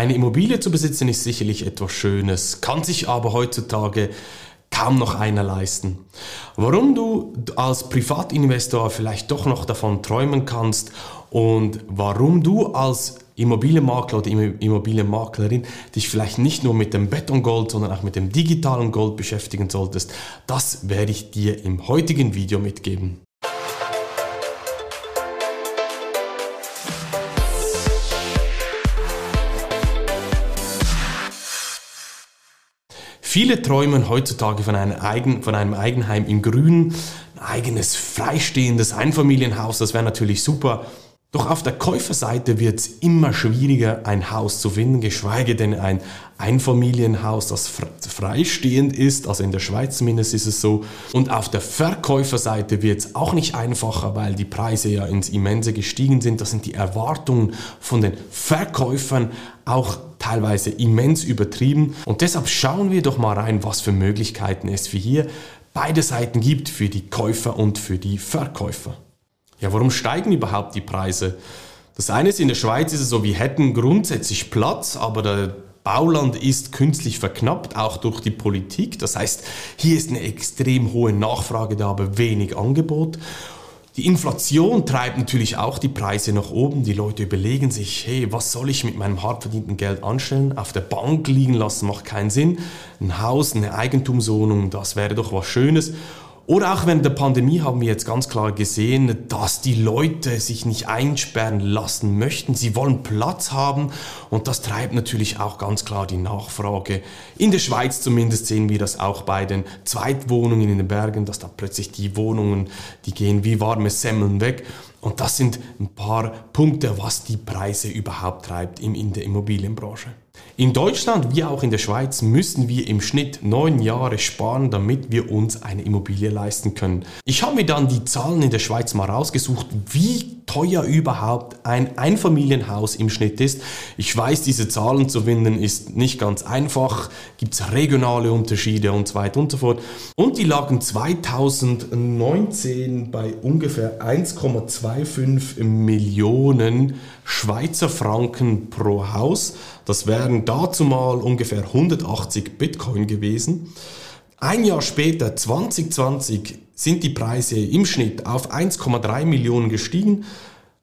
Eine Immobilie zu besitzen ist sicherlich etwas Schönes, kann sich aber heutzutage kaum noch einer leisten. Warum du als Privatinvestor vielleicht doch noch davon träumen kannst und warum du als Immobilienmakler oder Immobilienmaklerin dich vielleicht nicht nur mit dem Betongold, sondern auch mit dem digitalen Gold beschäftigen solltest, das werde ich dir im heutigen Video mitgeben. Viele träumen heutzutage von einem, Eigen, von einem Eigenheim im Grün, ein eigenes freistehendes Einfamilienhaus, das wäre natürlich super. Doch auf der Käuferseite wird es immer schwieriger, ein Haus zu finden, geschweige denn ein Einfamilienhaus, das freistehend ist. Also in der Schweiz zumindest ist es so. Und auf der Verkäuferseite wird es auch nicht einfacher, weil die Preise ja ins Immense gestiegen sind. Das sind die Erwartungen von den Verkäufern auch teilweise immens übertrieben. Und deshalb schauen wir doch mal rein, was für Möglichkeiten es für hier beide Seiten gibt, für die Käufer und für die Verkäufer. Ja, warum steigen überhaupt die Preise? Das eine ist, in der Schweiz ist es so, wir hätten grundsätzlich Platz, aber der Bauland ist künstlich verknappt, auch durch die Politik. Das heißt, hier ist eine extrem hohe Nachfrage da, aber wenig Angebot. Die Inflation treibt natürlich auch die Preise nach oben. Die Leute überlegen sich, hey, was soll ich mit meinem hart verdienten Geld anstellen? Auf der Bank liegen lassen macht keinen Sinn. Ein Haus, eine Eigentumswohnung, das wäre doch was Schönes. Oder auch während der Pandemie haben wir jetzt ganz klar gesehen, dass die Leute sich nicht einsperren lassen möchten. Sie wollen Platz haben und das treibt natürlich auch ganz klar die Nachfrage. In der Schweiz zumindest sehen wir das auch bei den Zweitwohnungen in den Bergen, dass da plötzlich die Wohnungen, die gehen wie warme Semmeln weg. Und das sind ein paar Punkte, was die Preise überhaupt treibt in der Immobilienbranche. In Deutschland wie auch in der Schweiz müssen wir im Schnitt neun Jahre sparen, damit wir uns eine Immobilie leisten können. Ich habe mir dann die Zahlen in der Schweiz mal rausgesucht, wie teuer überhaupt ein Einfamilienhaus im Schnitt ist. Ich weiß, diese Zahlen zu finden ist nicht ganz einfach, gibt es regionale Unterschiede und so weiter und so fort. Und die lagen 2019 bei ungefähr 1,25 Millionen Schweizer Franken pro Haus. Das wären dazu mal ungefähr 180 Bitcoin gewesen. Ein Jahr später, 2020, sind die Preise im Schnitt auf 1,3 Millionen gestiegen,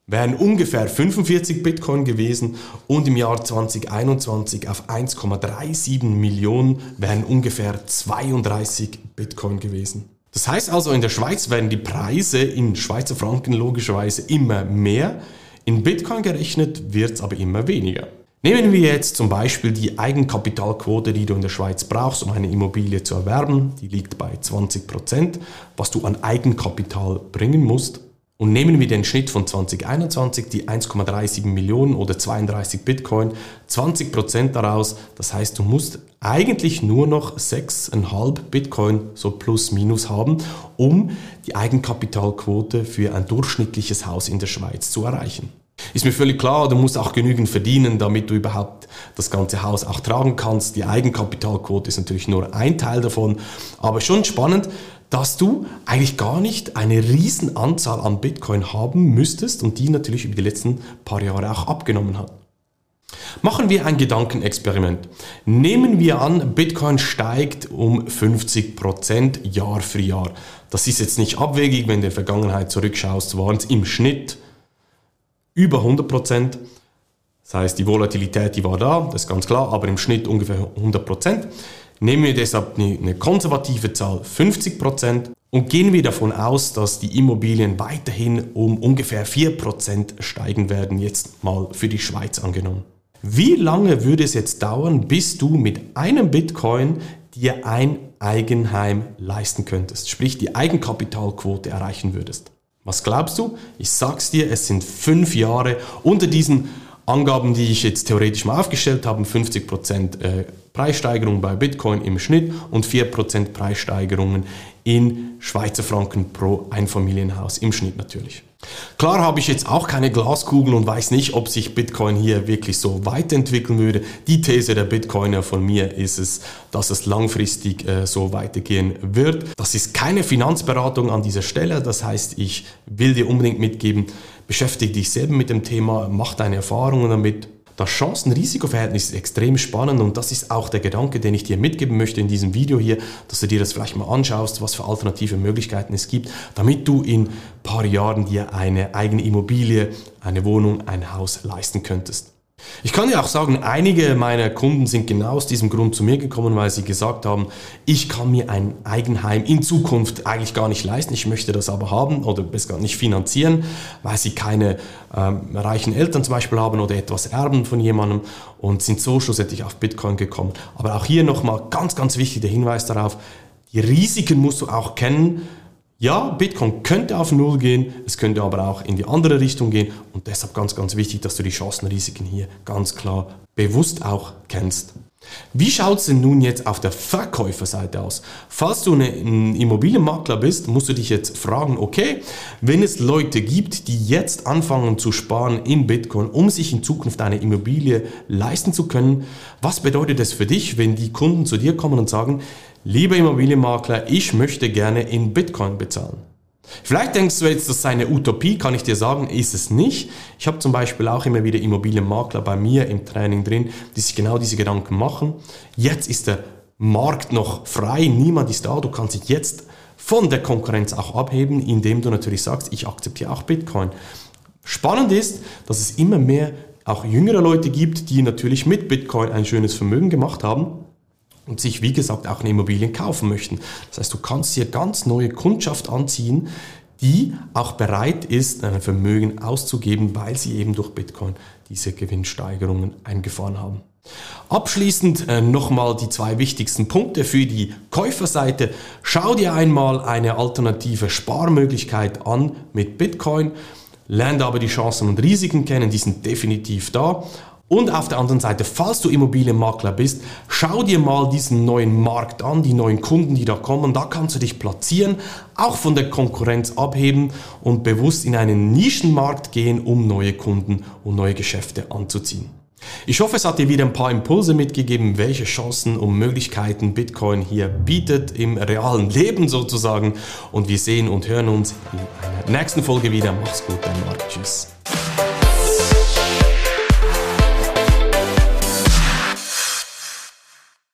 wären ungefähr 45 Bitcoin gewesen und im Jahr 2021 auf 1,37 Millionen wären ungefähr 32 Bitcoin gewesen. Das heißt also, in der Schweiz werden die Preise in Schweizer Franken logischerweise immer mehr, in Bitcoin gerechnet wird es aber immer weniger. Nehmen wir jetzt zum Beispiel die Eigenkapitalquote, die du in der Schweiz brauchst, um eine Immobilie zu erwerben. Die liegt bei 20%, was du an Eigenkapital bringen musst. Und nehmen wir den Schnitt von 2021, die 1,37 Millionen oder 32 Bitcoin, 20% daraus. Das heißt, du musst eigentlich nur noch 6,5 Bitcoin so plus minus haben, um die Eigenkapitalquote für ein durchschnittliches Haus in der Schweiz zu erreichen. Ist mir völlig klar, du musst auch genügend verdienen, damit du überhaupt das ganze Haus auch tragen kannst. Die Eigenkapitalquote ist natürlich nur ein Teil davon, aber schon spannend, dass du eigentlich gar nicht eine riesen Anzahl an Bitcoin haben müsstest und die natürlich über die letzten paar Jahre auch abgenommen hat. Machen wir ein Gedankenexperiment. Nehmen wir an, Bitcoin steigt um 50% Jahr für Jahr. Das ist jetzt nicht abwegig, wenn du in der Vergangenheit zurückschaust, waren es im Schnitt über 100 Prozent. Das heißt, die Volatilität, die war da, das ist ganz klar, aber im Schnitt ungefähr 100 Prozent. Nehmen wir deshalb eine, konservative Zahl 50 Prozent und gehen wir davon aus, dass die Immobilien weiterhin um ungefähr 4 Prozent steigen werden, jetzt mal für die Schweiz angenommen. Wie lange würde es jetzt dauern, bis du mit einem Bitcoin dir ein Eigenheim leisten könntest, sprich die Eigenkapitalquote erreichen würdest? Was glaubst du? Ich sag's dir, es sind fünf Jahre. Unter diesen Angaben, die ich jetzt theoretisch mal aufgestellt habe, 50% äh, Preissteigerung bei Bitcoin im Schnitt und 4% Preissteigerungen in Schweizer Franken pro Einfamilienhaus im Schnitt natürlich. Klar habe ich jetzt auch keine Glaskugel und weiß nicht, ob sich Bitcoin hier wirklich so weiterentwickeln würde. Die These der Bitcoiner von mir ist es, dass es langfristig äh, so weitergehen wird. Das ist keine Finanzberatung an dieser Stelle. Das heißt, ich will dir unbedingt mitgeben, beschäftige dich selber mit dem Thema, mach deine Erfahrungen damit. Das Chancen-Risiko-Verhältnis ist extrem spannend und das ist auch der Gedanke, den ich dir mitgeben möchte in diesem Video hier, dass du dir das vielleicht mal anschaust, was für alternative Möglichkeiten es gibt, damit du in ein paar Jahren dir eine eigene Immobilie, eine Wohnung, ein Haus leisten könntest. Ich kann ja auch sagen, einige meiner Kunden sind genau aus diesem Grund zu mir gekommen, weil sie gesagt haben, ich kann mir ein Eigenheim in Zukunft eigentlich gar nicht leisten, ich möchte das aber haben oder besser gar nicht finanzieren, weil sie keine ähm, reichen Eltern zum Beispiel haben oder etwas erben von jemandem und sind so schlussendlich auf Bitcoin gekommen. Aber auch hier nochmal ganz, ganz wichtig der Hinweis darauf, die Risiken musst du auch kennen, ja, Bitcoin könnte auf Null gehen, es könnte aber auch in die andere Richtung gehen und deshalb ganz, ganz wichtig, dass du die Chancenrisiken hier ganz klar bewusst auch kennst. Wie schaut es denn nun jetzt auf der Verkäuferseite aus? Falls du ein Immobilienmakler bist, musst du dich jetzt fragen, okay, wenn es Leute gibt, die jetzt anfangen zu sparen in Bitcoin, um sich in Zukunft eine Immobilie leisten zu können, was bedeutet das für dich, wenn die Kunden zu dir kommen und sagen, lieber Immobilienmakler, ich möchte gerne in Bitcoin bezahlen. Vielleicht denkst du jetzt, das sei eine Utopie, kann ich dir sagen, ist es nicht. Ich habe zum Beispiel auch immer wieder Immobilienmakler bei mir im Training drin, die sich genau diese Gedanken machen. Jetzt ist der Markt noch frei, niemand ist da, du kannst dich jetzt von der Konkurrenz auch abheben, indem du natürlich sagst, ich akzeptiere auch Bitcoin. Spannend ist, dass es immer mehr auch jüngere Leute gibt, die natürlich mit Bitcoin ein schönes Vermögen gemacht haben und sich, wie gesagt, auch eine Immobilie kaufen möchten. Das heißt, du kannst hier ganz neue Kundschaft anziehen, die auch bereit ist, ein Vermögen auszugeben, weil sie eben durch Bitcoin diese Gewinnsteigerungen eingefahren haben. Abschließend äh, nochmal die zwei wichtigsten Punkte für die Käuferseite. Schau dir einmal eine alternative Sparmöglichkeit an mit Bitcoin. Lerne aber die Chancen und Risiken kennen, die sind definitiv da. Und auf der anderen Seite, falls du Immobilienmakler bist, schau dir mal diesen neuen Markt an, die neuen Kunden, die da kommen. Da kannst du dich platzieren, auch von der Konkurrenz abheben und bewusst in einen Nischenmarkt gehen, um neue Kunden und neue Geschäfte anzuziehen. Ich hoffe, es hat dir wieder ein paar Impulse mitgegeben, welche Chancen und Möglichkeiten Bitcoin hier bietet im realen Leben sozusagen. Und wir sehen und hören uns in einer nächsten Folge wieder. Mach's gut, dein Marc. Tschüss.